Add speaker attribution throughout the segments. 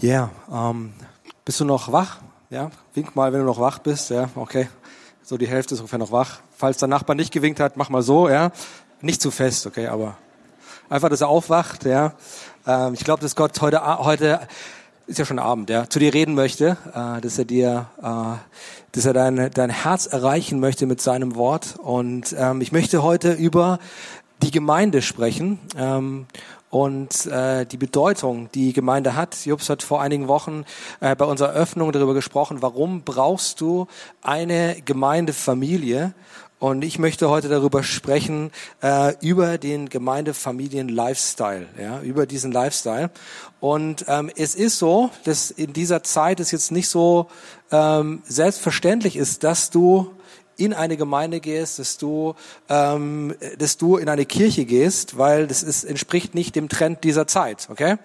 Speaker 1: Ja, yeah, ähm, bist du noch wach? Ja, wink mal, wenn du noch wach bist. Ja, okay. So die Hälfte ist ungefähr noch wach. Falls der Nachbar nicht gewinkt hat, mach mal so. Ja, nicht zu fest, okay, aber einfach, dass er aufwacht. Ja, ähm, ich glaube, dass Gott heute heute ist ja schon Abend, ja, zu dir reden möchte, äh, dass er dir, äh, dass er dein dein Herz erreichen möchte mit seinem Wort. Und ähm, ich möchte heute über die Gemeinde sprechen. Ähm, und äh, die Bedeutung, die Gemeinde hat. Jobs hat vor einigen Wochen äh, bei unserer Öffnung darüber gesprochen, warum brauchst du eine Gemeindefamilie? Und ich möchte heute darüber sprechen, äh, über den Gemeindefamilien-Lifestyle, ja, über diesen Lifestyle. Und ähm, es ist so, dass in dieser Zeit es jetzt nicht so ähm, selbstverständlich ist, dass du in eine Gemeinde gehst, dass du, ähm, dass du in eine Kirche gehst, weil das ist, entspricht nicht dem Trend dieser Zeit, okay?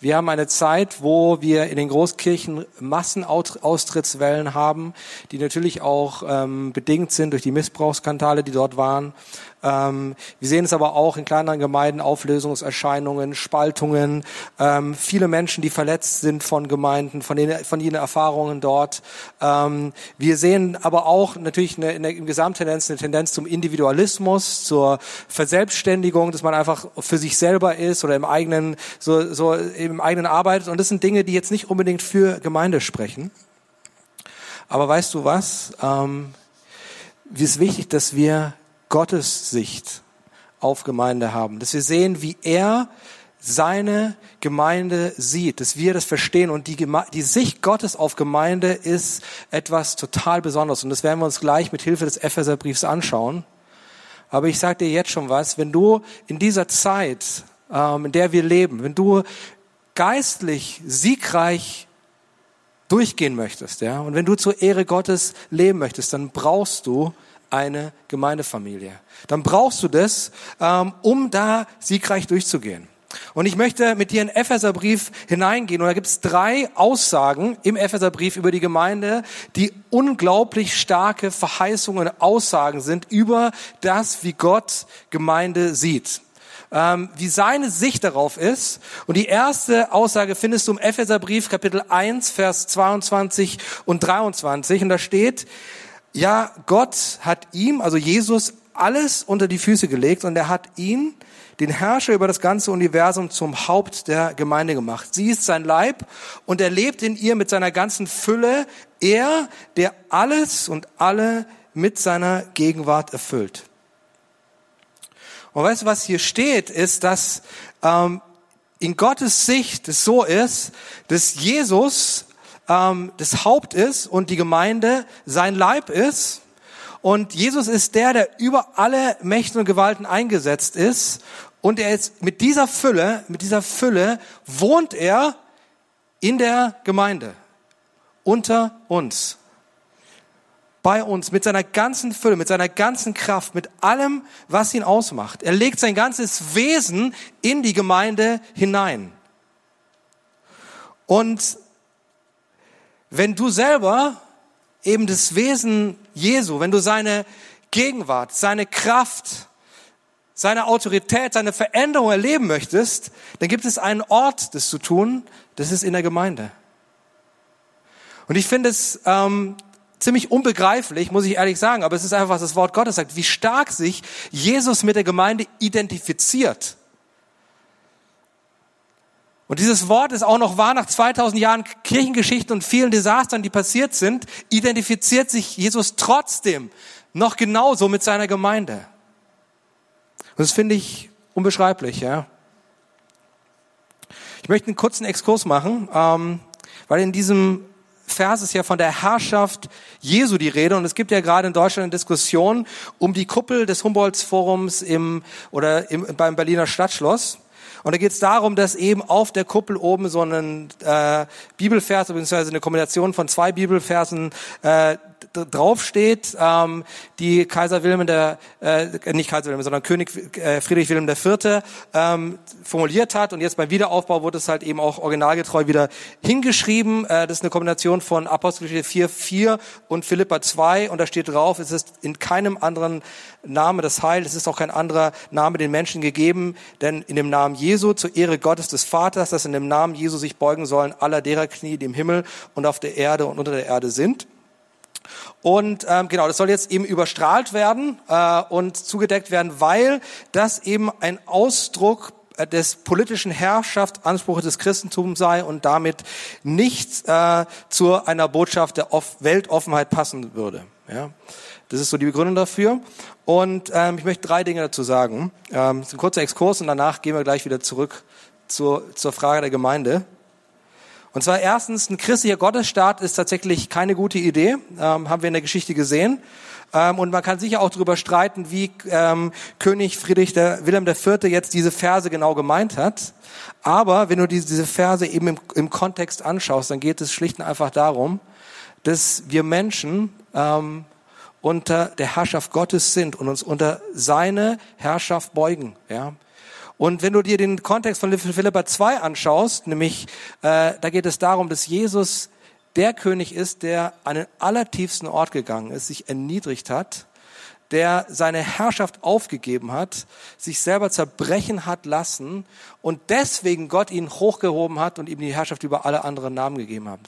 Speaker 1: Wir haben eine Zeit, wo wir in den Großkirchen Massenaustrittswellen haben, die natürlich auch ähm, bedingt sind durch die Missbrauchskandale, die dort waren. Ähm, wir sehen es aber auch in kleineren Gemeinden, Auflösungserscheinungen, Spaltungen, ähm, viele Menschen, die verletzt sind von Gemeinden, von den, von ihren Erfahrungen dort. Ähm, wir sehen aber auch natürlich eine, eine, im Gesamttendenz eine Tendenz zum Individualismus, zur Verselbstständigung, dass man einfach für sich selber ist oder im eigenen, so, so im eigenen arbeitet. Und das sind Dinge, die jetzt nicht unbedingt für Gemeinde sprechen. Aber weißt du was? Ähm, es ist wichtig, dass wir Gottes Sicht auf Gemeinde haben, dass wir sehen, wie er seine Gemeinde sieht, dass wir das verstehen und die, die Sicht Gottes auf Gemeinde ist etwas total Besonderes und das werden wir uns gleich mit Hilfe des Epheserbriefs anschauen. Aber ich sage dir jetzt schon was, wenn du in dieser Zeit, ähm, in der wir leben, wenn du geistlich siegreich durchgehen möchtest, ja, und wenn du zur Ehre Gottes leben möchtest, dann brauchst du eine Gemeindefamilie. Dann brauchst du das, ähm, um da siegreich durchzugehen. Und ich möchte mit dir in Epheserbrief hineingehen. Und da gibt es drei Aussagen im Epheserbrief über die Gemeinde, die unglaublich starke Verheißungen und Aussagen sind über das, wie Gott Gemeinde sieht. Ähm, wie seine Sicht darauf ist. Und die erste Aussage findest du im Epheserbrief Kapitel 1, Vers 22 und 23. Und da steht, ja, Gott hat ihm, also Jesus, alles unter die Füße gelegt und er hat ihn, den Herrscher über das ganze Universum, zum Haupt der Gemeinde gemacht. Sie ist sein Leib und er lebt in ihr mit seiner ganzen Fülle. Er, der alles und alle mit seiner Gegenwart erfüllt. Und weißt du, was hier steht, ist, dass ähm, in Gottes Sicht es so ist, dass Jesus ähm, das Haupt ist und die Gemeinde sein Leib ist. Und Jesus ist der, der über alle Mächte und Gewalten eingesetzt ist. Und er ist mit dieser Fülle, mit dieser Fülle wohnt er in der Gemeinde. Unter uns. Bei uns, mit seiner ganzen Fülle, mit seiner ganzen Kraft, mit allem, was ihn ausmacht. Er legt sein ganzes Wesen in die Gemeinde hinein. Und wenn du selber eben das Wesen Jesu, wenn du seine Gegenwart, seine Kraft, seine Autorität, seine Veränderung erleben möchtest, dann gibt es einen Ort, das zu tun, das ist in der Gemeinde. Und ich finde es ähm, ziemlich unbegreiflich, muss ich ehrlich sagen, aber es ist einfach, was das Wort Gottes sagt, wie stark sich Jesus mit der Gemeinde identifiziert. Und dieses Wort ist auch noch wahr nach 2000 Jahren Kirchengeschichte und vielen Desastern, die passiert sind, identifiziert sich Jesus trotzdem noch genauso mit seiner Gemeinde. Und das finde ich unbeschreiblich, ja. Ich möchte einen kurzen Exkurs machen, ähm, weil in diesem Vers ist ja von der Herrschaft Jesu die Rede und es gibt ja gerade in Deutschland eine Diskussion um die Kuppel des Humboldt-Forums im oder im, beim Berliner Stadtschloss. Und da geht es darum, dass eben auf der Kuppel oben so ein äh, Bibelvers, beziehungsweise eine Kombination von zwei Bibelversen äh, draufsteht, ähm, die Kaiser Wilhelm der, äh, nicht Kaiser Wilhelm, sondern König äh, Friedrich Wilhelm IV. Ähm, formuliert hat. Und jetzt beim Wiederaufbau wurde es halt eben auch originalgetreu wieder hingeschrieben. Äh, das ist eine Kombination von Apostelgeschichte 4, 4 und Philippa 2. Und da steht drauf, es ist in keinem anderen Name das Heil, es ist auch kein anderer Name den Menschen gegeben, denn in dem Namen Jesu, zur Ehre Gottes des Vaters, dass in dem Namen Jesu sich beugen sollen aller derer Knie, die im Himmel und auf der Erde und unter der Erde sind. Und ähm, genau, das soll jetzt eben überstrahlt werden äh, und zugedeckt werden, weil das eben ein Ausdruck äh, des politischen Herrschaftsanspruchs des Christentums sei und damit nicht äh, zu einer Botschaft der Off Weltoffenheit passen würde. Ja, das ist so die Begründung dafür. Und ähm, ich möchte drei Dinge dazu sagen. Ähm, das ist ein kurzer Exkurs und danach gehen wir gleich wieder zurück zur, zur Frage der Gemeinde. Und zwar erstens, ein christlicher Gottesstaat ist tatsächlich keine gute Idee, ähm, haben wir in der Geschichte gesehen. Ähm, und man kann sicher auch darüber streiten, wie ähm, König Friedrich der, Wilhelm IV. jetzt diese Verse genau gemeint hat. Aber wenn du diese, diese Verse eben im, im Kontext anschaust, dann geht es schlicht und einfach darum, dass wir Menschen ähm, unter der Herrschaft Gottes sind und uns unter seine Herrschaft beugen. Ja? Und wenn du dir den Kontext von Philippa 2 anschaust, nämlich äh, da geht es darum, dass Jesus der König ist, der an den allertiefsten Ort gegangen ist, sich erniedrigt hat, der seine Herrschaft aufgegeben hat, sich selber zerbrechen hat lassen und deswegen Gott ihn hochgehoben hat und ihm die Herrschaft über alle anderen Namen gegeben hat.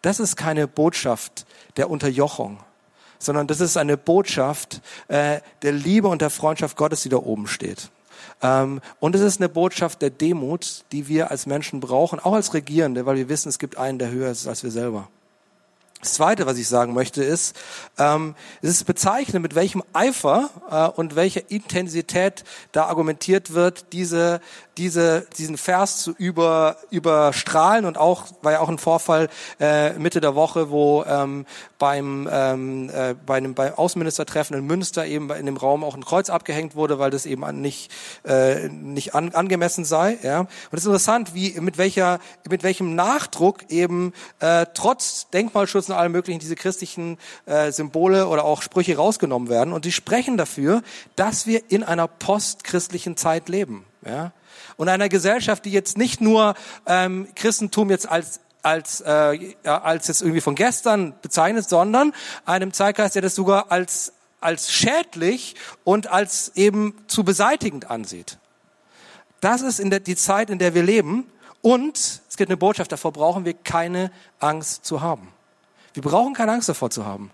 Speaker 1: Das ist keine Botschaft der Unterjochung, sondern das ist eine Botschaft äh, der Liebe und der Freundschaft Gottes, die da oben steht. Ähm, und es ist eine Botschaft der Demut, die wir als Menschen brauchen, auch als Regierende, weil wir wissen, es gibt einen, der höher ist als wir selber. Das Zweite, was ich sagen möchte, ist, ähm, es ist bezeichnend, mit welchem Eifer äh, und welcher Intensität da argumentiert wird, diese diese, diesen Vers zu über, überstrahlen und auch, war ja auch ein Vorfall äh, Mitte der Woche, wo ähm, beim, ähm, äh, bei einem beim Außenministertreffen in Münster eben in dem Raum auch ein Kreuz abgehängt wurde, weil das eben nicht, äh, nicht an, angemessen sei. Ja? Und es ist interessant, wie mit welcher, mit welchem Nachdruck eben äh, trotz Denkmalschutz und allem möglichen diese christlichen äh, Symbole oder auch Sprüche rausgenommen werden. Und die sprechen dafür, dass wir in einer postchristlichen Zeit leben. Ja? und einer Gesellschaft, die jetzt nicht nur ähm, Christentum jetzt als als äh, als jetzt irgendwie von gestern bezeichnet, sondern einem Zeitgeist, der das sogar als als schädlich und als eben zu beseitigend ansieht. Das ist in der, die Zeit, in der wir leben. Und es gibt eine Botschaft, davor brauchen wir keine Angst zu haben. Wir brauchen keine Angst davor zu haben.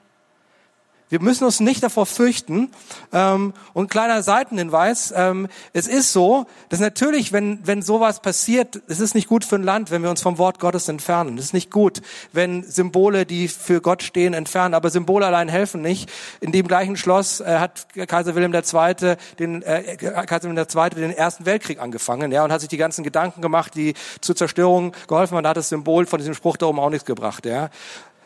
Speaker 1: Wir müssen uns nicht davor fürchten. Ähm, und kleiner Seitenhinweis, ähm, es ist so, dass natürlich, wenn, wenn sowas passiert, es ist nicht gut für ein Land, wenn wir uns vom Wort Gottes entfernen. Es ist nicht gut, wenn Symbole, die für Gott stehen, entfernen. Aber Symbole allein helfen nicht. In dem gleichen Schloss äh, hat Kaiser Wilhelm II. den, äh, Kaiser Wilhelm II. den Ersten Weltkrieg angefangen, ja, und hat sich die ganzen Gedanken gemacht, die zur Zerstörung geholfen haben. Da hat das Symbol von diesem Spruch da oben auch nichts gebracht, ja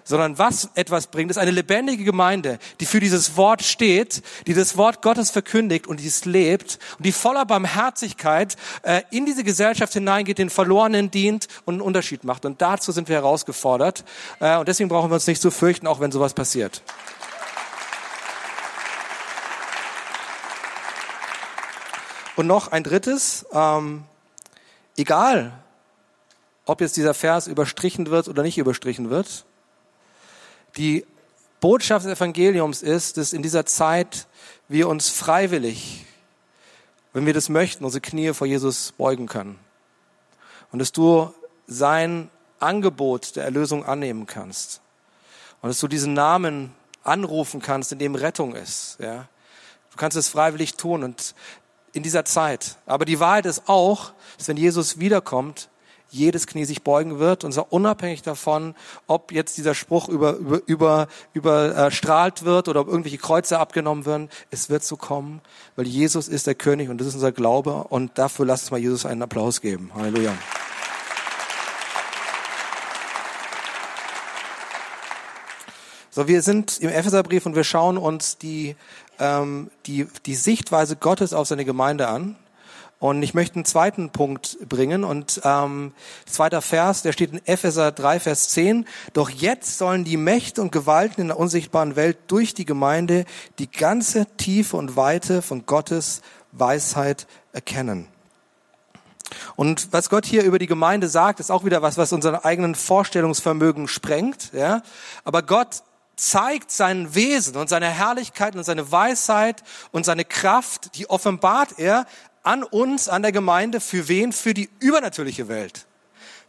Speaker 1: sondern was etwas bringt, ist eine lebendige Gemeinde, die für dieses Wort steht, die das Wort Gottes verkündigt und die es lebt und die voller Barmherzigkeit äh, in diese Gesellschaft hineingeht, den Verlorenen dient und einen Unterschied macht. Und dazu sind wir herausgefordert. Äh, und deswegen brauchen wir uns nicht zu fürchten, auch wenn sowas passiert. Und noch ein drittes, ähm, egal, ob jetzt dieser Vers überstrichen wird oder nicht überstrichen wird, die Botschaft des Evangeliums ist, dass in dieser Zeit wir uns freiwillig, wenn wir das möchten, unsere Knie vor Jesus beugen können. Und dass du sein Angebot der Erlösung annehmen kannst. Und dass du diesen Namen anrufen kannst, in dem Rettung ist. Ja? Du kannst es freiwillig tun und in dieser Zeit. Aber die Wahrheit ist auch, dass wenn Jesus wiederkommt, jedes Knie sich beugen wird, und zwar unabhängig davon, ob jetzt dieser Spruch über, über, über, überstrahlt wird oder ob irgendwelche Kreuze abgenommen werden. Es wird so kommen, weil Jesus ist der König und das ist unser Glaube und dafür lasst uns mal Jesus einen Applaus geben. Halleluja. So, wir sind im Epheserbrief und wir schauen uns die, ähm, die, die Sichtweise Gottes auf seine Gemeinde an. Und ich möchte einen zweiten Punkt bringen und ähm, zweiter Vers, der steht in Epheser 3, Vers 10. Doch jetzt sollen die Mächte und Gewalten in der unsichtbaren Welt durch die Gemeinde die ganze Tiefe und Weite von Gottes Weisheit erkennen. Und was Gott hier über die Gemeinde sagt, ist auch wieder was, was unseren eigenen Vorstellungsvermögen sprengt. Ja? Aber Gott zeigt sein Wesen und seine Herrlichkeit und seine Weisheit und seine Kraft, die offenbart er an uns, an der Gemeinde, für wen? Für die übernatürliche Welt.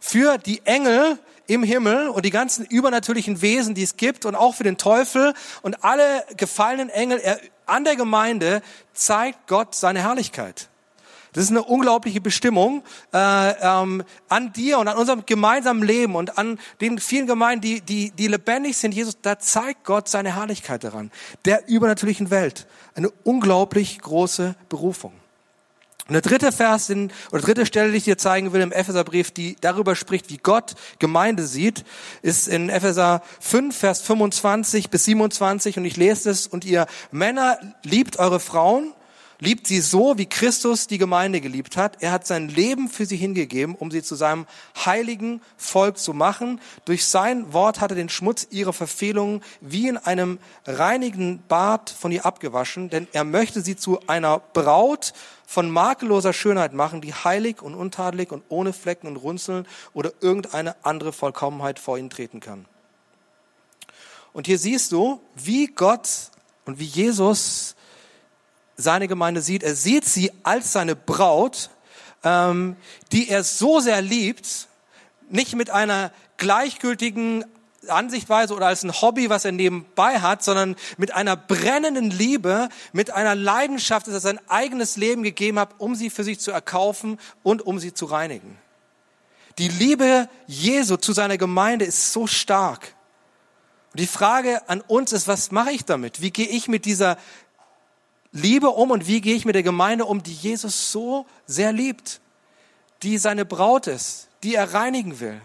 Speaker 1: Für die Engel im Himmel und die ganzen übernatürlichen Wesen, die es gibt und auch für den Teufel und alle gefallenen Engel an der Gemeinde zeigt Gott seine Herrlichkeit. Das ist eine unglaubliche Bestimmung äh, ähm, an dir und an unserem gemeinsamen Leben und an den vielen Gemeinden, die, die, die lebendig sind. Jesus, da zeigt Gott seine Herrlichkeit daran, der übernatürlichen Welt. Eine unglaublich große Berufung. Und der dritte Vers in, oder dritte Stelle, die ich dir zeigen will im Epheserbrief, die darüber spricht, wie Gott Gemeinde sieht, ist in Epheser 5, Vers 25 bis 27 und ich lese es. Und ihr Männer liebt eure Frauen Liebt sie so, wie Christus die Gemeinde geliebt hat. Er hat sein Leben für sie hingegeben, um sie zu seinem heiligen Volk zu machen. Durch sein Wort hat er den Schmutz ihrer Verfehlungen wie in einem reinigen Bad von ihr abgewaschen, denn er möchte sie zu einer Braut von makelloser Schönheit machen, die heilig und untadelig und ohne Flecken und Runzeln oder irgendeine andere Vollkommenheit vor ihn treten kann. Und hier siehst du, wie Gott und wie Jesus seine Gemeinde sieht. Er sieht sie als seine Braut, ähm, die er so sehr liebt, nicht mit einer gleichgültigen Ansichtweise oder als ein Hobby, was er nebenbei hat, sondern mit einer brennenden Liebe, mit einer Leidenschaft, dass er sein eigenes Leben gegeben hat, um sie für sich zu erkaufen und um sie zu reinigen. Die Liebe Jesu zu seiner Gemeinde ist so stark. Und die Frage an uns ist, was mache ich damit? Wie gehe ich mit dieser Liebe um und wie gehe ich mit der Gemeinde um, die Jesus so sehr liebt, die seine Braut ist, die er reinigen will.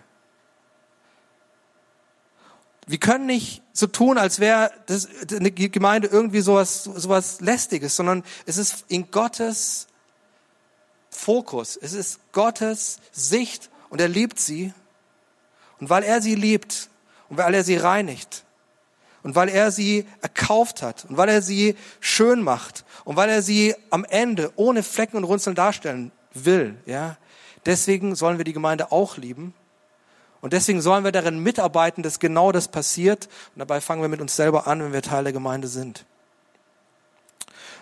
Speaker 1: Wir können nicht so tun, als wäre das, eine Gemeinde irgendwie sowas, sowas lästiges, sondern es ist in Gottes Fokus, es ist Gottes Sicht und er liebt sie. Und weil er sie liebt und weil er sie reinigt, und weil er sie erkauft hat und weil er sie schön macht und weil er sie am Ende ohne Flecken und Runzeln darstellen will, ja. Deswegen sollen wir die Gemeinde auch lieben. Und deswegen sollen wir darin mitarbeiten, dass genau das passiert. Und dabei fangen wir mit uns selber an, wenn wir Teil der Gemeinde sind.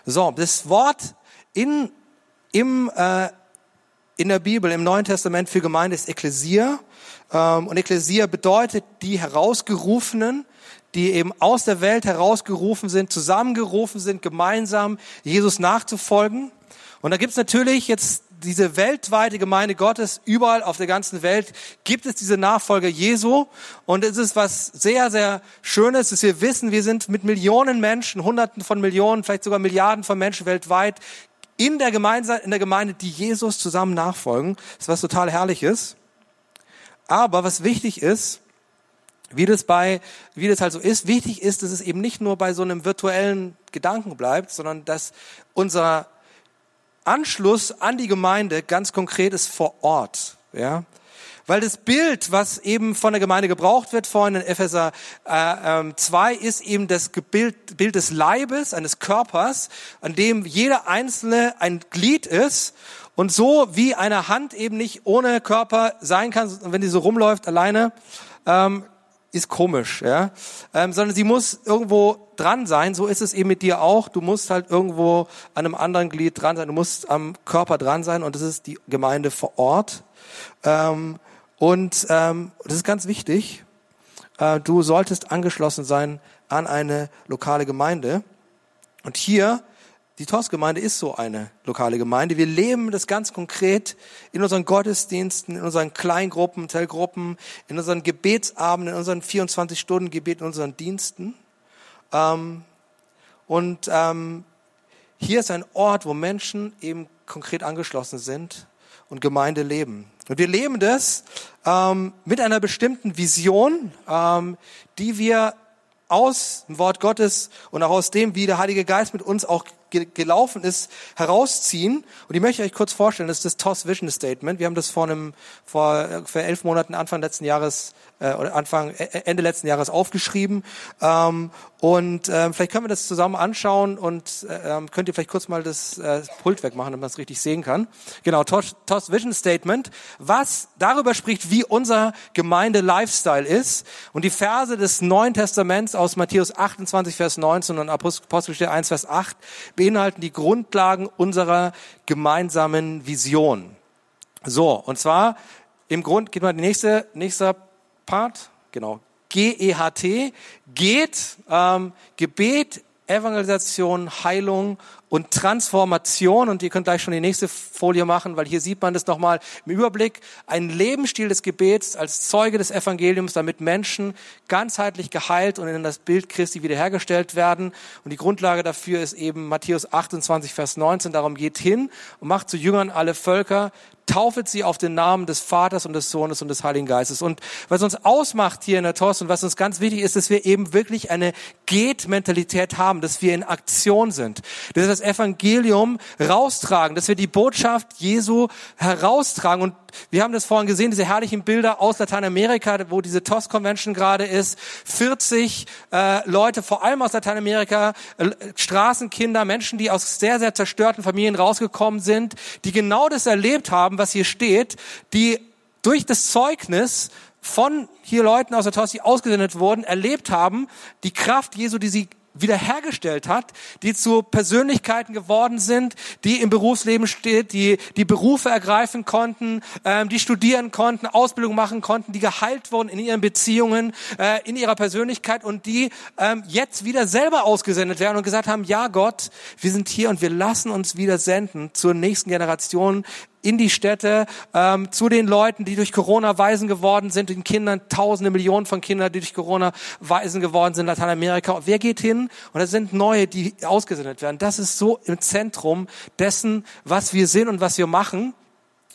Speaker 1: So, das Wort in, im, äh, in der Bibel, im Neuen Testament für Gemeinde ist Ekklesia. Ähm, und Ekklesia bedeutet die Herausgerufenen, die eben aus der Welt herausgerufen sind, zusammengerufen sind, gemeinsam Jesus nachzufolgen. Und da gibt's natürlich jetzt diese weltweite Gemeinde Gottes, überall auf der ganzen Welt gibt es diese Nachfolger Jesu. Und es ist was sehr, sehr Schönes, dass wir wissen, wir sind mit Millionen Menschen, Hunderten von Millionen, vielleicht sogar Milliarden von Menschen weltweit in der Gemeinde, in der Gemeinde, die Jesus zusammen nachfolgen. Das ist was total Herrliches. Aber was wichtig ist, wie das bei, wie das halt so ist, wichtig ist, dass es eben nicht nur bei so einem virtuellen Gedanken bleibt, sondern dass unser Anschluss an die Gemeinde ganz konkret ist vor Ort, ja. Weil das Bild, was eben von der Gemeinde gebraucht wird, vorhin in Epheser äh, 2, ähm, ist eben das Bild, Bild des Leibes, eines Körpers, an dem jeder Einzelne ein Glied ist. Und so wie eine Hand eben nicht ohne Körper sein kann, wenn die so rumläuft alleine, ähm, ist komisch, ja, ähm, sondern sie muss irgendwo dran sein. So ist es eben mit dir auch. Du musst halt irgendwo an einem anderen Glied dran sein. Du musst am Körper dran sein und das ist die Gemeinde vor Ort. Ähm, und ähm, das ist ganz wichtig. Äh, du solltest angeschlossen sein an eine lokale Gemeinde. Und hier die TOS-Gemeinde ist so eine lokale Gemeinde. Wir leben das ganz konkret in unseren Gottesdiensten, in unseren Kleingruppen, Zellgruppen, in unseren Gebetsabenden, in unseren 24-Stunden-Gebeten, in unseren Diensten. Ähm, und ähm, hier ist ein Ort, wo Menschen eben konkret angeschlossen sind und Gemeinde leben. Und wir leben das ähm, mit einer bestimmten Vision, ähm, die wir aus dem Wort Gottes und auch aus dem, wie der Heilige Geist mit uns auch gelaufen ist, herausziehen. Und die möchte ich euch kurz vorstellen. Das ist das TOS Vision Statement. Wir haben das vor einem, vor, vor elf Monaten, Anfang letzten Jahres äh, oder Anfang, Ende letzten Jahres aufgeschrieben. Ähm, und ähm, vielleicht können wir das zusammen anschauen und ähm, könnt ihr vielleicht kurz mal das äh, Pult wegmachen, damit man es richtig sehen kann. Genau, TOS, TOS Vision Statement, was darüber spricht, wie unser Gemeinde-Lifestyle ist. Und die Verse des Neuen Testaments aus Matthäus 28, Vers 19 und Apostelgeschichte 1, Vers 8 beinhalten die Grundlagen unserer gemeinsamen Vision. So, und zwar im Grund, geht mal die nächste, nächster Part, genau, G-E-H-T, geht, ähm, Gebet, Evangelisation, Heilung und Transformation. Und ihr könnt gleich schon die nächste Folie machen, weil hier sieht man das nochmal im Überblick. Ein Lebensstil des Gebets als Zeuge des Evangeliums, damit Menschen ganzheitlich geheilt und in das Bild Christi wiederhergestellt werden. Und die Grundlage dafür ist eben Matthäus 28, Vers 19. Darum geht hin und macht zu Jüngern alle Völker, taufet sie auf den Namen des Vaters und des Sohnes und des Heiligen Geistes. Und was uns ausmacht hier in der TOS und was uns ganz wichtig ist, dass wir eben wirklich eine Geht-Mentalität haben, dass wir in Aktion sind, dass wir das Evangelium raustragen, dass wir die Botschaft Jesu heraustragen und wir haben das vorhin gesehen, diese herrlichen Bilder aus Lateinamerika, wo diese TOS Convention gerade ist. 40 äh, Leute, vor allem aus Lateinamerika, äh, Straßenkinder, Menschen, die aus sehr, sehr zerstörten Familien rausgekommen sind, die genau das erlebt haben, was hier steht, die durch das Zeugnis von hier Leuten aus der TOS, die ausgesendet wurden, erlebt haben, die Kraft Jesu, die sie wiederhergestellt hat, die zu Persönlichkeiten geworden sind, die im Berufsleben steht, die die Berufe ergreifen konnten, ähm, die studieren konnten, Ausbildung machen konnten, die geheilt wurden in ihren Beziehungen, äh, in ihrer Persönlichkeit und die ähm, jetzt wieder selber ausgesendet werden und gesagt haben, ja Gott, wir sind hier und wir lassen uns wieder senden zur nächsten Generation in die Städte, ähm, zu den Leuten, die durch Corona Waisen geworden sind, den Kindern, tausende Millionen von Kindern, die durch Corona Waisen geworden sind in Lateinamerika. Und wer geht hin? Und es sind neue, die ausgesendet werden. Das ist so im Zentrum dessen, was wir sind und was wir machen.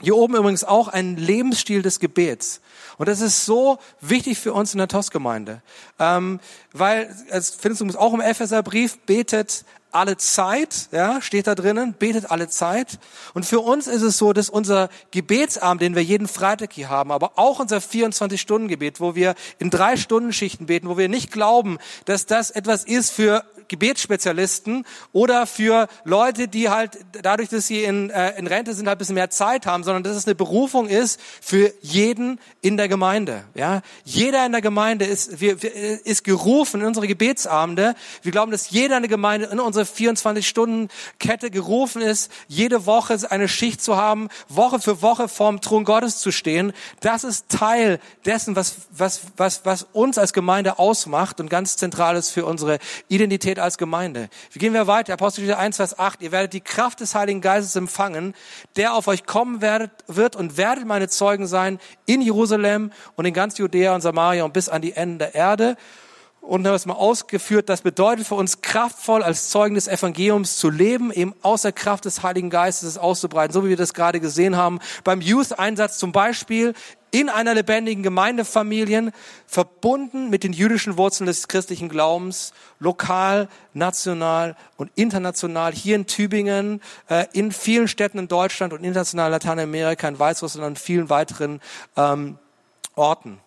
Speaker 1: Hier oben übrigens auch ein Lebensstil des Gebets. Und das ist so wichtig für uns in der TOS-Gemeinde. Ähm, weil, es findest du auch im Epheserbrief, betet alle Zeit, ja, steht da drinnen, betet alle Zeit. Und für uns ist es so, dass unser Gebetsabend, den wir jeden Freitag hier haben, aber auch unser 24-Stunden-Gebet, wo wir in drei Stunden Schichten beten, wo wir nicht glauben, dass das etwas ist für Gebetsspezialisten oder für Leute, die halt dadurch, dass sie in, äh, in Rente sind, halt ein bisschen mehr Zeit haben, sondern dass es eine Berufung ist für jeden in der Gemeinde. Ja, jeder in der Gemeinde ist, wir, wir, ist gerufen in unsere Gebetsabende. Wir glauben, dass jeder in der Gemeinde in unsere 24-Stunden-Kette gerufen ist, jede Woche eine Schicht zu haben, Woche für Woche vorm Thron Gottes zu stehen. Das ist Teil dessen, was, was, was, was uns als Gemeinde ausmacht und ganz zentral ist für unsere Identität als Gemeinde. Wie gehen wir weiter? Apostelgeschichte 1, Vers 8. Ihr werdet die Kraft des Heiligen Geistes empfangen, der auf euch kommen wird und werdet meine Zeugen sein in Jerusalem und in ganz Judäa und Samaria und bis an die Enden der Erde. Und haben es mal ausgeführt, das bedeutet für uns kraftvoll als Zeugen des Evangeliums zu leben, eben aus der Kraft des Heiligen Geistes auszubreiten, so wie wir das gerade gesehen haben. Beim Youth-Einsatz zum Beispiel in einer lebendigen Gemeindefamilie, verbunden mit den jüdischen Wurzeln des christlichen Glaubens, lokal, national und international, hier in Tübingen, äh, in vielen Städten in Deutschland und international Lateinamerika, in Weißrussland und vielen weiteren ähm, Orten.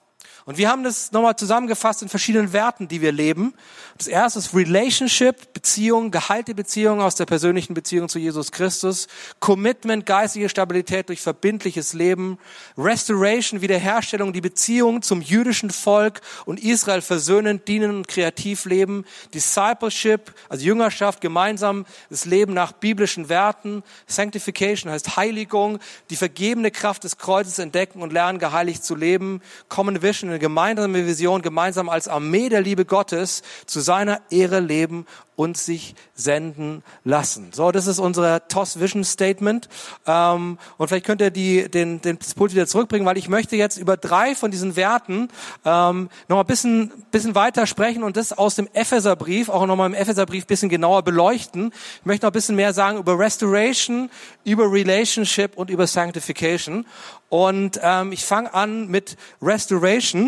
Speaker 1: Und wir haben das nochmal zusammengefasst in verschiedenen Werten, die wir leben. Das erste ist Relationship, Beziehung, geheilte Beziehung aus der persönlichen Beziehung zu Jesus Christus. Commitment, geistige Stabilität durch verbindliches Leben. Restoration, Wiederherstellung, die Beziehung zum jüdischen Volk und Israel versöhnend, dienen und kreativ leben. Discipleship, also Jüngerschaft, gemeinsam das Leben nach biblischen Werten. Sanctification heißt Heiligung, die vergebene Kraft des Kreuzes entdecken und lernen, geheiligt zu leben. Common Vision, eine gemeinsame Vision, gemeinsam als Armee der Liebe Gottes zu seiner Ehre leben und sich senden lassen. So, das ist unser TOS Vision Statement. Ähm, und vielleicht könnt ihr die, den, den Pult wieder zurückbringen, weil ich möchte jetzt über drei von diesen Werten ähm, noch ein bisschen, bisschen weiter sprechen und das aus dem Epheserbrief, auch nochmal im Epheserbrief bisschen genauer beleuchten. Ich möchte noch ein bisschen mehr sagen über Restoration, über Relationship und über Sanctification. Und ähm, ich fange an mit Restoration.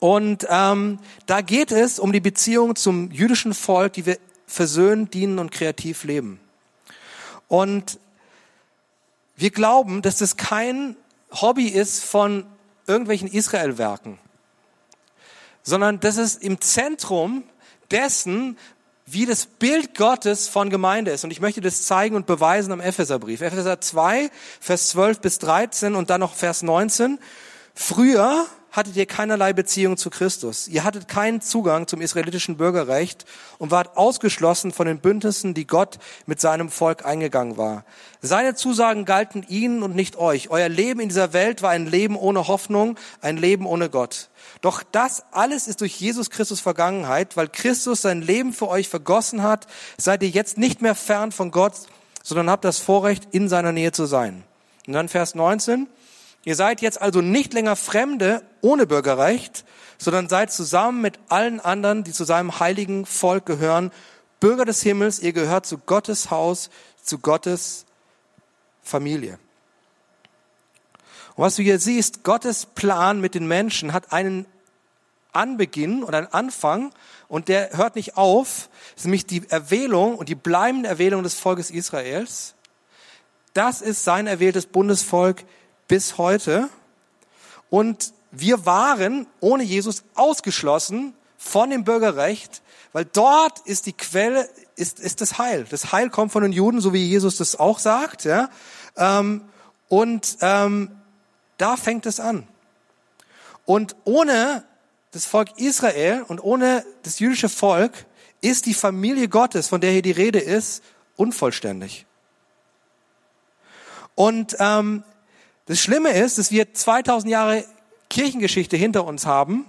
Speaker 1: Und ähm, da geht es um die Beziehung zum jüdischen Volk, die wir versöhnt, dienen und kreativ leben. Und wir glauben, dass das kein Hobby ist von irgendwelchen Israel-Werken, sondern dass es im Zentrum dessen, wie das Bild Gottes von Gemeinde ist. Und ich möchte das zeigen und beweisen am Epheserbrief. Epheser 2, Vers 12 bis 13 und dann noch Vers 19. Früher hattet ihr keinerlei Beziehung zu Christus. Ihr hattet keinen Zugang zum israelitischen Bürgerrecht und wart ausgeschlossen von den Bündnissen, die Gott mit seinem Volk eingegangen war. Seine Zusagen galten ihnen und nicht euch. Euer Leben in dieser Welt war ein Leben ohne Hoffnung, ein Leben ohne Gott. Doch das alles ist durch Jesus Christus Vergangenheit, weil Christus sein Leben für euch vergossen hat, seid ihr jetzt nicht mehr fern von Gott, sondern habt das Vorrecht, in seiner Nähe zu sein. Und dann Vers 19. Ihr seid jetzt also nicht länger Fremde ohne Bürgerrecht, sondern seid zusammen mit allen anderen, die zu seinem heiligen Volk gehören, Bürger des Himmels. Ihr gehört zu Gottes Haus, zu Gottes Familie. Und was du hier siehst, Gottes Plan mit den Menschen hat einen Anbeginn oder einen Anfang und der hört nicht auf. Das ist nämlich die Erwählung und die bleibende Erwählung des Volkes Israels. Das ist sein erwähltes Bundesvolk bis heute. Und wir waren ohne Jesus ausgeschlossen von dem Bürgerrecht, weil dort ist die Quelle, ist, ist das Heil. Das Heil kommt von den Juden, so wie Jesus das auch sagt. Ja? Ähm, und ähm, da fängt es an. Und ohne das Volk Israel und ohne das jüdische Volk ist die Familie Gottes, von der hier die Rede ist, unvollständig. Und ähm, das Schlimme ist, dass wir 2000 Jahre Kirchengeschichte hinter uns haben,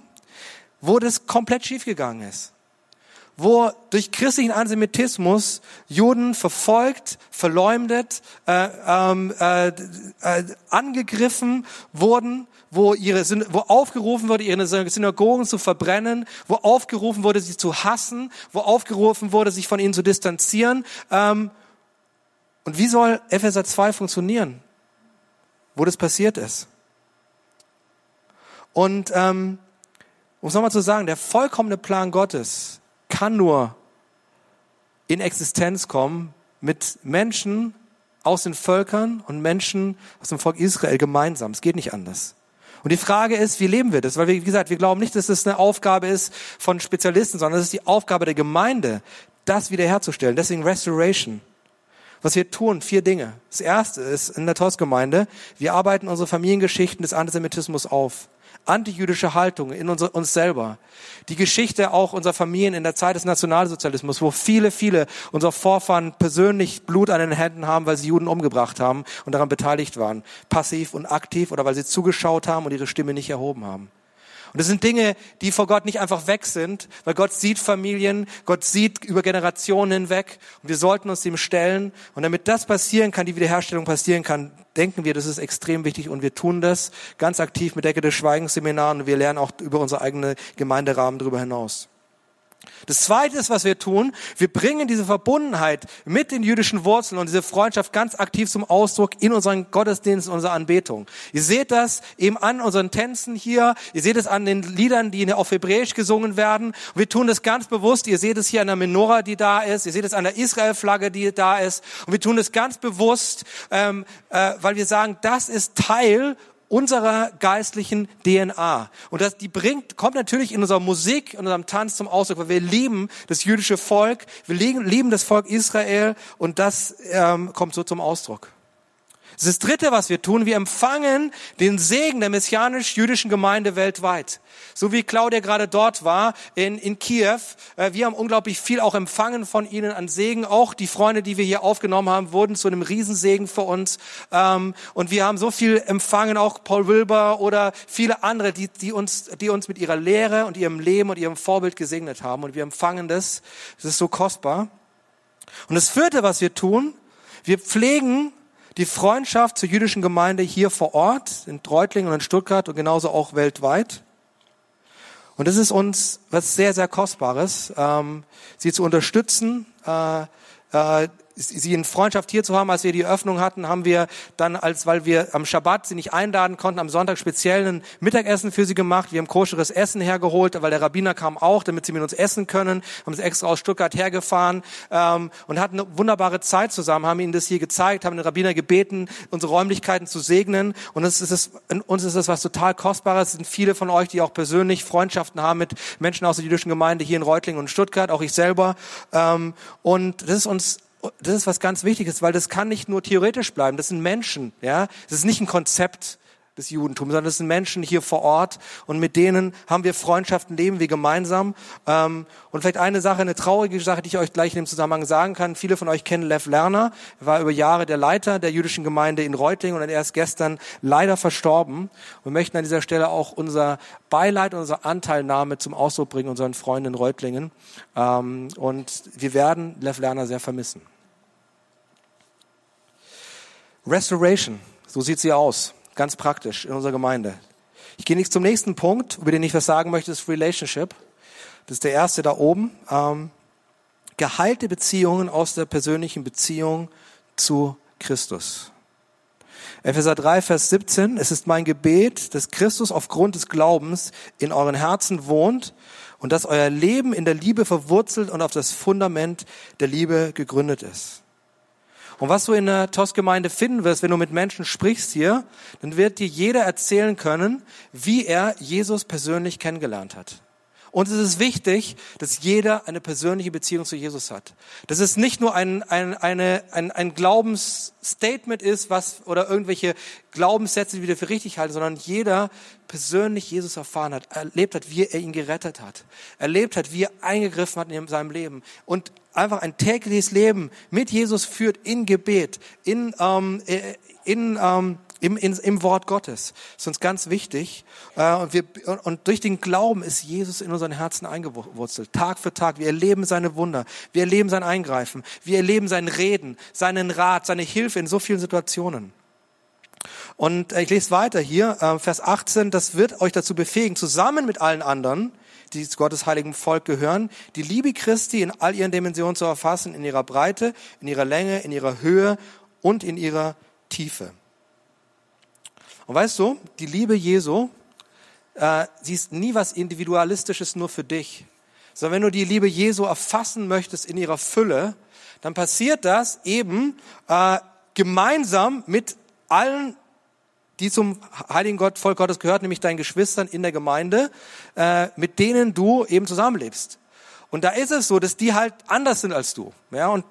Speaker 1: wo das komplett schiefgegangen ist. Wo durch christlichen Antisemitismus Juden verfolgt, verleumdet, äh, ähm, äh, äh, angegriffen wurden, wo, ihre, wo aufgerufen wurde, ihre Synagogen zu verbrennen, wo aufgerufen wurde, sie zu hassen, wo aufgerufen wurde, sich von ihnen zu distanzieren. Ähm, und wie soll Epheser 2 funktionieren? Wo das passiert ist. Und ähm, um es nochmal zu sagen, der vollkommene Plan Gottes kann nur in Existenz kommen mit Menschen aus den Völkern und Menschen aus dem Volk Israel gemeinsam. Es geht nicht anders. Und die Frage ist, wie leben wir das? Weil, wir, wie gesagt, wir glauben nicht, dass es das eine Aufgabe ist von Spezialisten, sondern es ist die Aufgabe der Gemeinde, das wiederherzustellen. Deswegen Restoration was wir tun, vier Dinge. Das erste ist in der TOS-Gemeinde, wir arbeiten unsere Familiengeschichten des Antisemitismus auf. Antijüdische Haltung in unser, uns selber. Die Geschichte auch unserer Familien in der Zeit des Nationalsozialismus, wo viele, viele unserer Vorfahren persönlich Blut an den Händen haben, weil sie Juden umgebracht haben und daran beteiligt waren. Passiv und aktiv oder weil sie zugeschaut haben und ihre Stimme nicht erhoben haben. Und das sind Dinge, die vor Gott nicht einfach weg sind, weil Gott sieht Familien, Gott sieht über Generationen hinweg und wir sollten uns dem stellen. Und damit das passieren kann, die Wiederherstellung passieren kann, denken wir, das ist extrem wichtig und wir tun das ganz aktiv mit Decke des Schweigens Seminaren und wir lernen auch über unsere eigene Gemeinderahmen darüber hinaus. Das Zweite ist, was wir tun, wir bringen diese Verbundenheit mit den jüdischen Wurzeln und diese Freundschaft ganz aktiv zum Ausdruck in unseren Gottesdiensten, unserer Anbetung. Ihr seht das eben an unseren Tänzen hier, ihr seht es an den Liedern, die auf Hebräisch gesungen werden. Wir tun das ganz bewusst, ihr seht es hier an der Menora, die da ist, ihr seht es an der Israel-Flagge, die da ist. Und wir tun das ganz bewusst, ähm, äh, weil wir sagen, das ist Teil unserer geistlichen DNA. Und das, die bringt, kommt natürlich in unserer Musik, in unserem Tanz zum Ausdruck, weil wir lieben das jüdische Volk, wir lieben, das Volk Israel und das ähm, kommt so zum Ausdruck. Das, ist das Dritte, was wir tun. Wir empfangen den Segen der messianisch-jüdischen Gemeinde weltweit. So wie Claudia gerade dort war in, in Kiew. Äh, wir haben unglaublich viel auch empfangen von ihnen an Segen. Auch die Freunde, die wir hier aufgenommen haben, wurden zu einem Riesensegen für uns. Ähm, und wir haben so viel empfangen, auch Paul Wilber oder viele andere, die, die, uns, die uns mit ihrer Lehre und ihrem Leben und ihrem Vorbild gesegnet haben. Und wir empfangen das. Das ist so kostbar. Und das vierte, was wir tun, wir pflegen die Freundschaft zur jüdischen Gemeinde hier vor Ort, in Treutlingen und in Stuttgart und genauso auch weltweit. Und das ist uns was sehr, sehr Kostbares, ähm, sie zu unterstützen, äh, äh, sie in Freundschaft hier zu haben, als wir die Öffnung hatten, haben wir dann, als weil wir am Schabbat sie nicht einladen konnten, am Sonntag speziell ein Mittagessen für sie gemacht. Wir haben koscheres Essen hergeholt, weil der Rabbiner kam auch, damit sie mit uns essen können. Haben sie extra aus Stuttgart hergefahren ähm, und hatten eine wunderbare Zeit zusammen, haben ihnen das hier gezeigt, haben den Rabbiner gebeten, unsere Räumlichkeiten zu segnen. Und es ist, uns ist das was total Kostbares. Es sind viele von euch, die auch persönlich Freundschaften haben mit Menschen aus der jüdischen Gemeinde hier in Reutlingen und Stuttgart, auch ich selber. Ähm, und das ist uns das ist was ganz Wichtiges, weil das kann nicht nur theoretisch bleiben. Das sind Menschen, ja. Das ist nicht ein Konzept des Judentums, sondern das sind Menschen hier vor Ort und mit denen haben wir Freundschaften, leben wir gemeinsam. Ähm, und vielleicht eine Sache, eine traurige Sache, die ich euch gleich in dem Zusammenhang sagen kann. Viele von euch kennen Lev Lerner. Er war über Jahre der Leiter der jüdischen Gemeinde in Reutlingen und er ist gestern leider verstorben. Wir möchten an dieser Stelle auch unser Beileid, unsere Anteilnahme zum Ausdruck bringen, unseren Freunden in Reutlingen. Ähm, und wir werden Lev Lerner sehr vermissen. Restoration, so sieht sie aus, ganz praktisch in unserer Gemeinde. Ich gehe nicht zum nächsten Punkt, über den ich was sagen möchte, ist Relationship. Das ist der erste da oben. Ähm, geheilte Beziehungen aus der persönlichen Beziehung zu Christus. Epheser 3, Vers 17. Es ist mein Gebet, dass Christus aufgrund des Glaubens in euren Herzen wohnt und dass euer Leben in der Liebe verwurzelt und auf das Fundament der Liebe gegründet ist. Und was du in der TOS-Gemeinde finden wirst, wenn du mit Menschen sprichst hier, dann wird dir jeder erzählen können, wie er Jesus persönlich kennengelernt hat. Und es ist wichtig, dass jeder eine persönliche Beziehung zu Jesus hat. Dass es nicht nur ein, ein, eine, ein, ein Glaubensstatement ist, was, oder irgendwelche Glaubenssätze, die wir für richtig halten, sondern jeder persönlich Jesus erfahren hat, erlebt hat, wie er ihn gerettet hat, erlebt hat, wie er eingegriffen hat in seinem Leben und einfach ein tägliches Leben mit Jesus führt in Gebet, in, ähm, äh, in ähm, im, in, im Wort Gottes. Das ist uns ganz wichtig. Äh, und, wir, und durch den Glauben ist Jesus in unseren Herzen eingewurzelt. Tag für Tag. Wir erleben seine Wunder. Wir erleben sein Eingreifen. Wir erleben sein Reden, seinen Rat, seine Hilfe in so vielen Situationen. Und äh, ich lese weiter hier, äh, Vers 18, das wird euch dazu befähigen, zusammen mit allen anderen, die zu Gottes heiligen Volk gehören, die Liebe Christi in all ihren Dimensionen zu erfassen, in ihrer Breite, in ihrer Länge, in ihrer Höhe und in ihrer Tiefe. Und weißt du, die Liebe Jesu, äh, sie ist nie was Individualistisches nur für dich. Sondern wenn du die Liebe Jesu erfassen möchtest in ihrer Fülle, dann passiert das eben äh, gemeinsam mit allen, die zum heiligen Gott, Volk Gottes gehört, nämlich deinen Geschwistern in der Gemeinde, äh, mit denen du eben zusammenlebst. Und da ist es so, dass die halt anders sind als du. Ja, und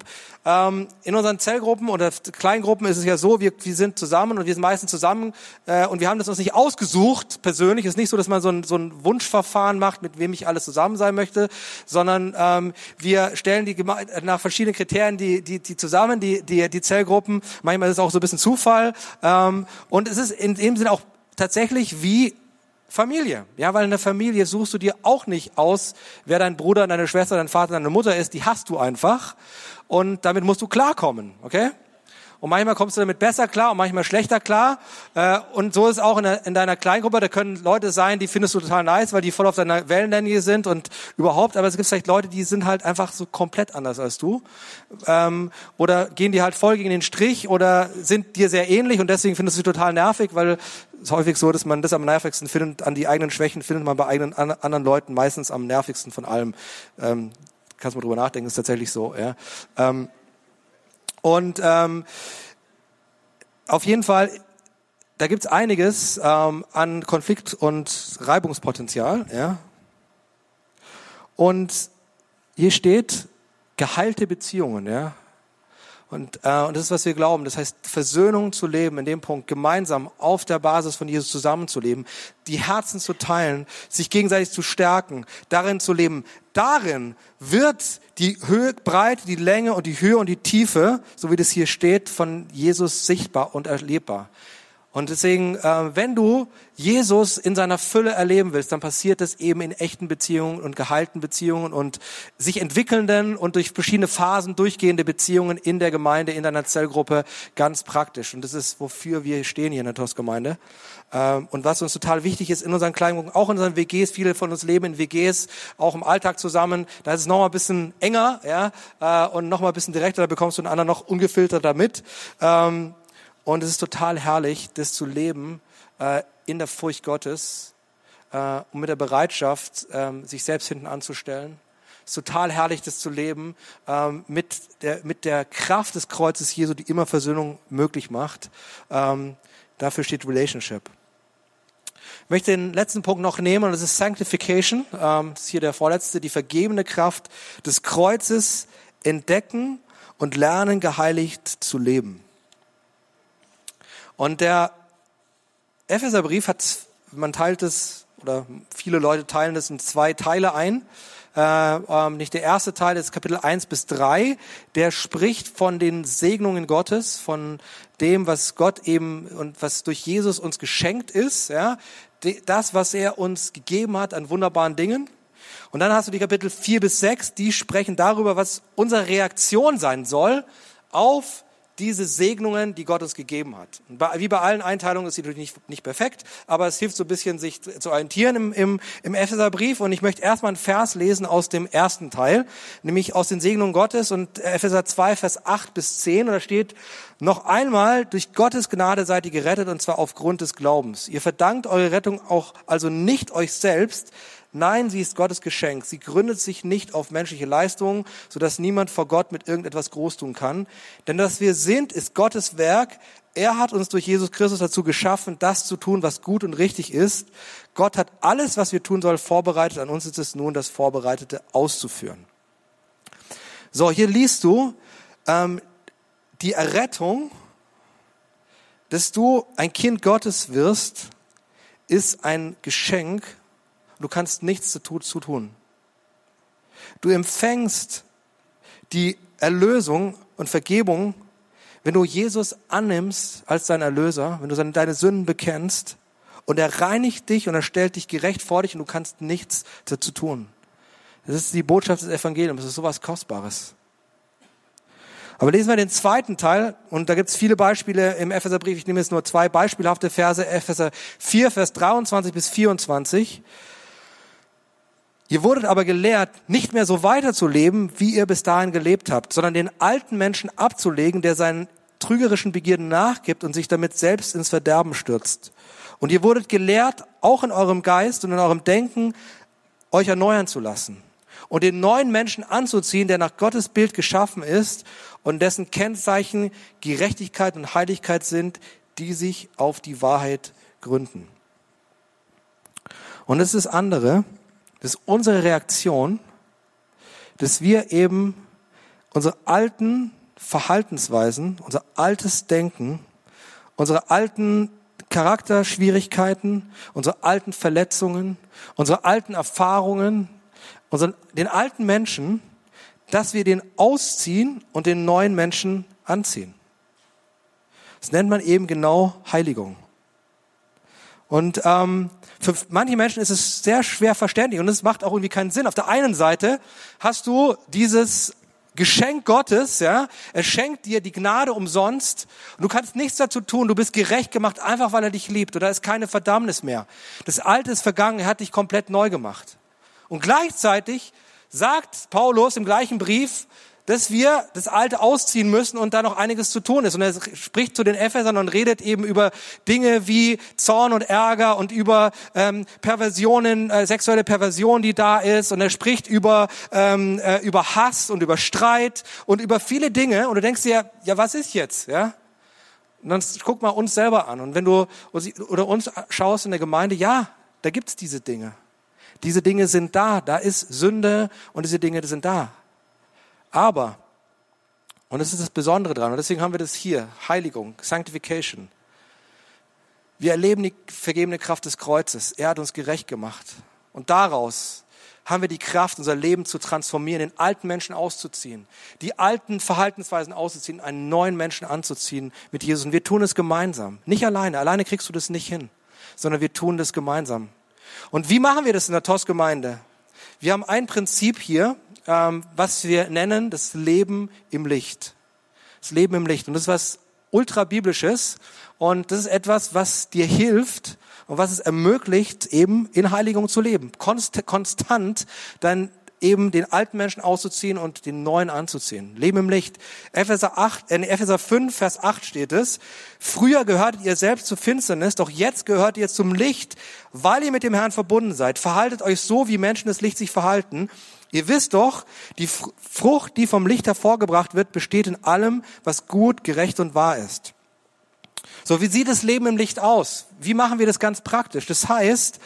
Speaker 1: ähm, in unseren Zellgruppen oder Kleingruppen ist es ja so, wir, wir sind zusammen und wir sind meistens zusammen äh, und wir haben das uns nicht ausgesucht persönlich. Es ist nicht so, dass man so ein, so ein Wunschverfahren macht, mit wem ich alles zusammen sein möchte, sondern ähm, wir stellen die nach verschiedenen Kriterien die, die, die zusammen, die, die, die Zellgruppen. Manchmal ist es auch so ein bisschen Zufall. Ähm, und es ist in dem Sinne auch tatsächlich wie Familie. Ja, weil in der Familie suchst du dir auch nicht aus, wer dein Bruder, deine Schwester, dein Vater, deine Mutter ist. Die hast du einfach. Und damit musst du klarkommen, okay? Und manchmal kommst du damit besser klar und manchmal schlechter klar. Äh, und so ist es auch in, in deiner Kleingruppe. Da können Leute sein, die findest du total nice, weil die voll auf deiner Wellenlinie sind und überhaupt. Aber es gibt vielleicht Leute, die sind halt einfach so komplett anders als du. Ähm, oder gehen die halt voll gegen den Strich oder sind dir sehr ähnlich und deswegen findest du sie total nervig, weil es ist häufig so, dass man das am nervigsten findet, an die eigenen Schwächen findet man bei eigenen an, anderen Leuten meistens am nervigsten von allem. Ähm, kannst mal drüber nachdenken, ist tatsächlich so. Ja. Ähm, und ähm, auf jeden Fall, da gibt's einiges ähm, an Konflikt- und Reibungspotenzial. Ja? Und hier steht geheilte Beziehungen. Ja? Und, äh, und das ist, was wir glauben. Das heißt, Versöhnung zu leben, in dem Punkt gemeinsam auf der Basis von Jesus zusammenzuleben, die Herzen zu teilen, sich gegenseitig zu stärken, darin zu leben. Darin wird die Höhe, Breite, die Länge und die Höhe und die Tiefe, so wie das hier steht, von Jesus sichtbar und erlebbar. Und deswegen, äh, wenn du Jesus in seiner Fülle erleben willst, dann passiert das eben in echten Beziehungen und gehaltenen Beziehungen und sich entwickelnden und durch verschiedene Phasen durchgehende Beziehungen in der Gemeinde, in deiner Zellgruppe ganz praktisch. Und das ist, wofür wir stehen hier in der TOS-Gemeinde. Ähm, und was uns total wichtig ist in unseren Kleingruppen, auch in unseren WGs, viele von uns leben in WGs, auch im Alltag zusammen, da ist es nochmal ein bisschen enger ja, äh, und nochmal ein bisschen direkter, da bekommst du einen anderen noch ungefilterter mit. Ähm, und es ist total herrlich, das zu leben äh, in der Furcht Gottes äh, und mit der Bereitschaft, ähm, sich selbst hinten anzustellen. Es ist total herrlich, das zu leben ähm, mit, der, mit der Kraft des Kreuzes Jesu, die immer Versöhnung möglich macht. Ähm, dafür steht Relationship. Ich möchte den letzten Punkt noch nehmen und das ist Sanctification. Ähm, das ist hier der vorletzte. Die vergebene Kraft des Kreuzes entdecken und lernen, geheiligt zu leben. Und der Epheserbrief hat, man teilt es, oder viele Leute teilen es in zwei Teile ein. Äh, ähm, nicht der erste Teil ist Kapitel 1 bis 3, der spricht von den Segnungen Gottes, von dem, was Gott eben und was durch Jesus uns geschenkt ist, ja, das, was er uns gegeben hat an wunderbaren Dingen. Und dann hast du die Kapitel 4 bis 6, die sprechen darüber, was unsere Reaktion sein soll auf diese Segnungen, die Gott uns gegeben hat. Wie bei allen Einteilungen ist sie natürlich nicht, nicht perfekt, aber es hilft so ein bisschen, sich zu orientieren im, im, im Epheserbrief. Und ich möchte erstmal einen Vers lesen aus dem ersten Teil, nämlich aus den Segnungen Gottes und Epheser 2, Vers 8 bis 10. Und da steht, noch einmal, durch Gottes Gnade seid ihr gerettet, und zwar aufgrund des Glaubens. Ihr verdankt eure Rettung auch also nicht euch selbst, Nein, sie ist Gottes Geschenk. Sie gründet sich nicht auf menschliche Leistungen, sodass niemand vor Gott mit irgendetwas groß tun kann. Denn dass wir sind, ist Gottes Werk. Er hat uns durch Jesus Christus dazu geschaffen, das zu tun, was gut und richtig ist. Gott hat alles, was wir tun sollen, vorbereitet. An uns ist es nun, das Vorbereitete auszuführen. So, hier liest du ähm, die Errettung, dass du ein Kind Gottes wirst, ist ein Geschenk du kannst nichts zu tun. Du empfängst die Erlösung und Vergebung, wenn du Jesus annimmst als dein Erlöser, wenn du deine Sünden bekennst und er reinigt dich und er stellt dich gerecht vor dich und du kannst nichts dazu tun. Das ist die Botschaft des Evangeliums, das ist sowas Kostbares. Aber lesen wir den zweiten Teil, und da gibt es viele Beispiele im Epheserbrief. Ich nehme jetzt nur zwei beispielhafte Verse, Epheser 4, Vers 23 bis 24. Ihr wurdet aber gelehrt, nicht mehr so weiterzuleben, wie ihr bis dahin gelebt habt, sondern den alten Menschen abzulegen, der seinen trügerischen Begierden nachgibt und sich damit selbst ins Verderben stürzt. Und ihr wurdet gelehrt, auch in eurem Geist und in eurem Denken, euch erneuern zu lassen und den neuen Menschen anzuziehen, der nach Gottes Bild geschaffen ist und dessen Kennzeichen Gerechtigkeit und Heiligkeit sind, die sich auf die Wahrheit gründen. Und es ist andere, das ist unsere Reaktion, dass wir eben unsere alten Verhaltensweisen, unser altes Denken, unsere alten Charakterschwierigkeiten, unsere alten Verletzungen, unsere alten Erfahrungen, unseren, den alten Menschen, dass wir den ausziehen und den neuen Menschen anziehen. Das nennt man eben genau Heiligung. Und ähm, für manche Menschen ist es sehr schwer verständlich und es macht auch irgendwie keinen Sinn. Auf der einen Seite hast du dieses Geschenk Gottes, ja, er schenkt dir die Gnade umsonst und du kannst nichts dazu tun, du bist gerecht gemacht, einfach weil er dich liebt und da ist keine Verdammnis mehr. Das Alte ist vergangen, er hat dich komplett neu gemacht. Und gleichzeitig sagt Paulus im gleichen Brief, dass wir das Alte ausziehen müssen und da noch einiges zu tun ist. Und er spricht zu den Ephesern und redet eben über Dinge wie Zorn und Ärger und über ähm, Perversionen, äh, sexuelle Perversion, die da ist. Und er spricht über, ähm, äh, über Hass und über Streit und über viele Dinge. Und du denkst dir, ja, was ist jetzt? Ja? Und dann guck mal uns selber an. Und wenn du oder uns schaust in der Gemeinde, ja, da gibt's diese Dinge. Diese Dinge sind da. Da ist Sünde und diese Dinge sind da. Aber, und das ist das Besondere dran, und deswegen haben wir das hier, Heiligung, Sanctification. Wir erleben die vergebene Kraft des Kreuzes. Er hat uns gerecht gemacht. Und daraus haben wir die Kraft, unser Leben zu transformieren, den alten Menschen auszuziehen, die alten Verhaltensweisen auszuziehen, einen neuen Menschen anzuziehen mit Jesus. Und wir tun es gemeinsam. Nicht alleine. Alleine kriegst du das nicht hin, sondern wir tun das gemeinsam. Und wie machen wir das in der TOS-Gemeinde? Wir haben ein Prinzip hier, ähm, was wir nennen das Leben im Licht. Das Leben im Licht. Und das ist was ultra biblisches. Und das ist etwas, was dir hilft, und was es ermöglicht, eben in Heiligung zu leben. Konst, konstant dann eben den alten Menschen auszuziehen und den neuen anzuziehen. Leben im Licht. Epheser 8, in Epheser 5, Vers 8 steht es. Früher gehörtet ihr selbst zur Finsternis, doch jetzt gehört ihr zum Licht, weil ihr mit dem Herrn verbunden seid. Verhaltet euch so, wie Menschen des Lichts sich verhalten. Ihr wisst doch, die Frucht, die vom Licht hervorgebracht wird, besteht in allem, was gut, gerecht und wahr ist. So, wie sieht das Leben im Licht aus? Wie machen wir das ganz praktisch? Das heißt,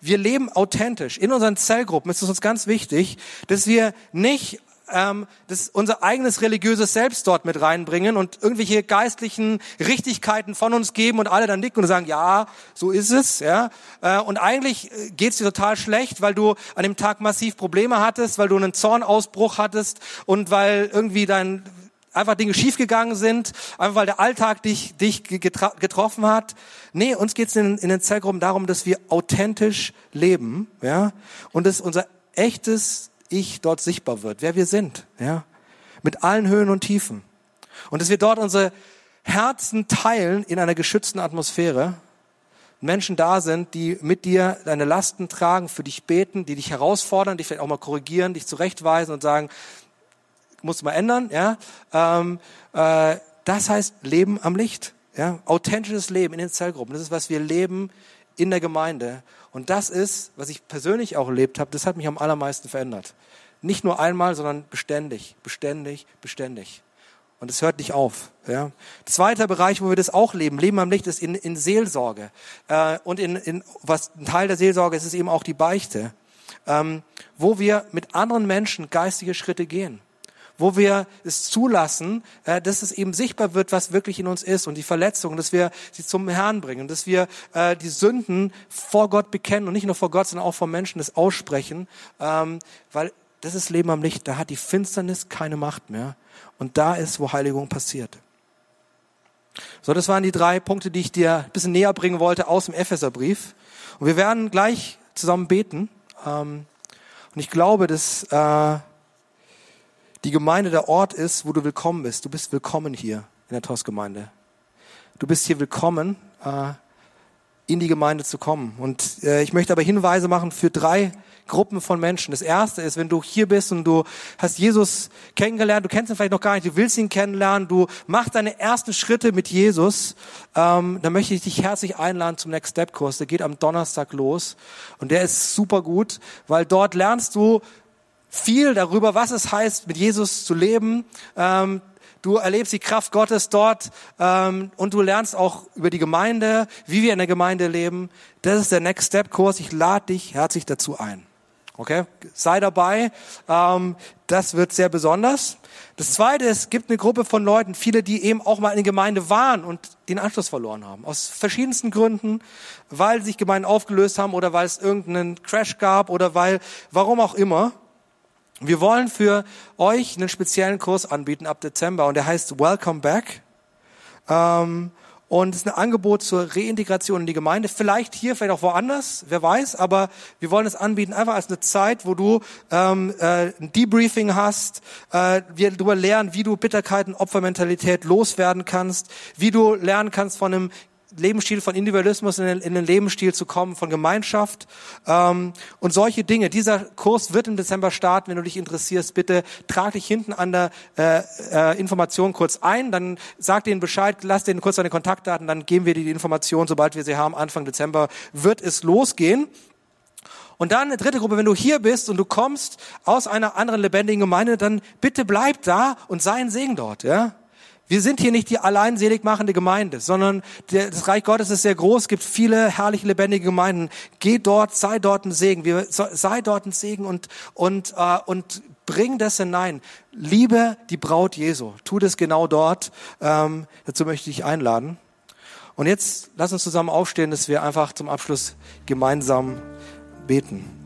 Speaker 1: wir leben authentisch. In unseren Zellgruppen ist es uns ganz wichtig, dass wir nicht ähm, das unser eigenes religiöses Selbst dort mit reinbringen und irgendwelche geistlichen Richtigkeiten von uns geben und alle dann nicken und sagen, ja, so ist es. Ja. Äh, und eigentlich äh, geht's dir total schlecht, weil du an dem Tag massiv Probleme hattest, weil du einen Zornausbruch hattest und weil irgendwie dein einfach Dinge schiefgegangen sind, einfach weil der Alltag dich, dich getroffen hat. Nee, uns geht es in, in den Zellgruppen darum, dass wir authentisch leben, ja, und dass unser echtes Ich dort sichtbar wird, wer wir sind, ja, mit allen Höhen und Tiefen. Und dass wir dort unsere Herzen teilen in einer geschützten Atmosphäre. Menschen da sind, die mit dir deine Lasten tragen, für dich beten, die dich herausfordern, dich vielleicht auch mal korrigieren, dich zurechtweisen und sagen, muss man ändern, ja. Ähm, äh, das heißt Leben am Licht, ja. Authentisches Leben in den Zellgruppen. Das ist, was wir leben in der Gemeinde. Und das ist, was ich persönlich auch erlebt habe, das hat mich am allermeisten verändert. Nicht nur einmal, sondern beständig, beständig, beständig. Und es hört nicht auf. Ja. Zweiter Bereich, wo wir das auch leben, Leben am Licht, ist in, in Seelsorge. Äh, und in, in, was ein Teil der Seelsorge ist, ist eben auch die Beichte, ähm, wo wir mit anderen Menschen geistige Schritte gehen wo wir es zulassen, äh, dass es eben sichtbar wird, was wirklich in uns ist und die Verletzungen, dass wir sie zum Herrn bringen, dass wir äh, die Sünden vor Gott bekennen und nicht nur vor Gott, sondern auch vor Menschen das aussprechen, ähm, weil das ist Leben am Licht, da hat die Finsternis keine Macht mehr und da ist, wo Heiligung passiert. So, das waren die drei Punkte, die ich dir ein bisschen näher bringen wollte aus dem Epheserbrief. Und wir werden gleich zusammen beten. Ähm, und ich glaube, dass äh, die Gemeinde der Ort ist, wo du willkommen bist. Du bist willkommen hier in der TOS-Gemeinde. Du bist hier willkommen, äh, in die Gemeinde zu kommen. Und äh, ich möchte aber Hinweise machen für drei Gruppen von Menschen. Das erste ist, wenn du hier bist und du hast Jesus kennengelernt, du kennst ihn vielleicht noch gar nicht, du willst ihn kennenlernen, du machst deine ersten Schritte mit Jesus, ähm, dann möchte ich dich herzlich einladen zum Next Step Kurs. Der geht am Donnerstag los und der ist super gut, weil dort lernst du viel darüber, was es heißt, mit Jesus zu leben. Ähm, du erlebst die Kraft Gottes dort ähm, und du lernst auch über die Gemeinde, wie wir in der Gemeinde leben. Das ist der Next Step Kurs. Ich lade dich herzlich dazu ein. Okay, sei dabei. Ähm, das wird sehr besonders. Das Zweite ist, es gibt eine Gruppe von Leuten, viele, die eben auch mal in der Gemeinde waren und den Anschluss verloren haben. Aus verschiedensten Gründen, weil sich Gemeinden aufgelöst haben oder weil es irgendeinen Crash gab oder weil, warum auch immer. Wir wollen für euch einen speziellen Kurs anbieten ab Dezember und der heißt Welcome Back. Ähm, und es ist ein Angebot zur Reintegration in die Gemeinde. Vielleicht hier, vielleicht auch woanders, wer weiß. Aber wir wollen es anbieten einfach als eine Zeit, wo du ähm, äh, ein Debriefing hast. Äh, wir darüber lernen, wie du Bitterkeiten, Opfermentalität loswerden kannst. Wie du lernen kannst von einem Lebensstil von Individualismus in den, in den Lebensstil zu kommen, von Gemeinschaft ähm, und solche Dinge. Dieser Kurs wird im Dezember starten. Wenn du dich interessierst, bitte trag dich hinten an der äh, äh, Information kurz ein, dann sag denen Bescheid, lass denen kurz deine Kontaktdaten, dann geben wir dir die Information, sobald wir sie haben. Anfang Dezember wird es losgehen. Und dann eine dritte Gruppe, wenn du hier bist und du kommst aus einer anderen lebendigen Gemeinde, dann bitte bleib da und sei ein Segen dort, ja. Wir sind hier nicht die allein selig machende Gemeinde, sondern der, das Reich Gottes ist sehr groß, gibt viele herrliche, lebendige Gemeinden. Geh dort, sei dort ein Segen, wir, sei dort ein Segen und, und, äh, und bring das hinein. Liebe die Braut Jesu, tu das genau dort. Ähm, dazu möchte ich einladen. Und jetzt lass uns zusammen aufstehen, dass wir einfach zum Abschluss gemeinsam beten.